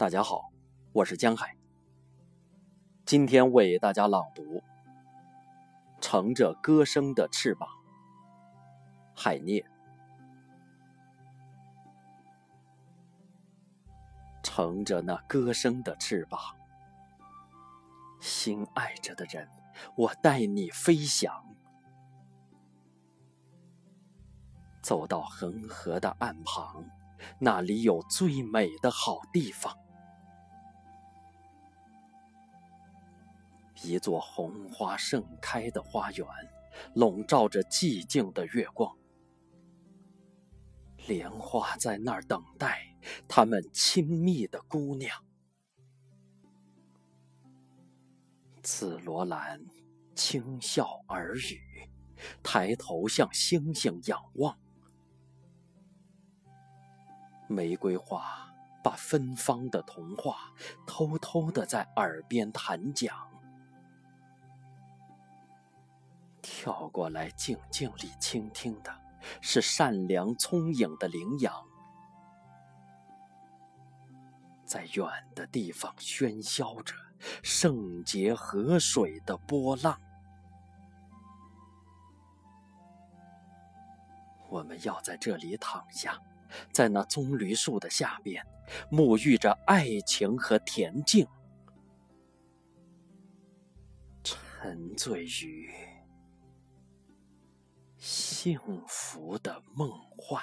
大家好，我是江海。今天为大家朗读《乘着歌声的翅膀》，海涅。乘着那歌声的翅膀，心爱着的人，我带你飞翔，走到恒河的岸旁，那里有最美的好地方。一座红花盛开的花园，笼罩着寂静的月光。莲花在那儿等待他们亲密的姑娘。紫罗兰轻笑耳语，抬头向星星仰望。玫瑰花把芬芳的童话偷偷的在耳边弹讲。跳过来，静静里倾听的是善良聪颖的羚羊，在远的地方喧嚣着圣洁河水的波浪。我们要在这里躺下，在那棕榈树的下边，沐浴着爱情和恬静，沉醉于。幸福的梦幻。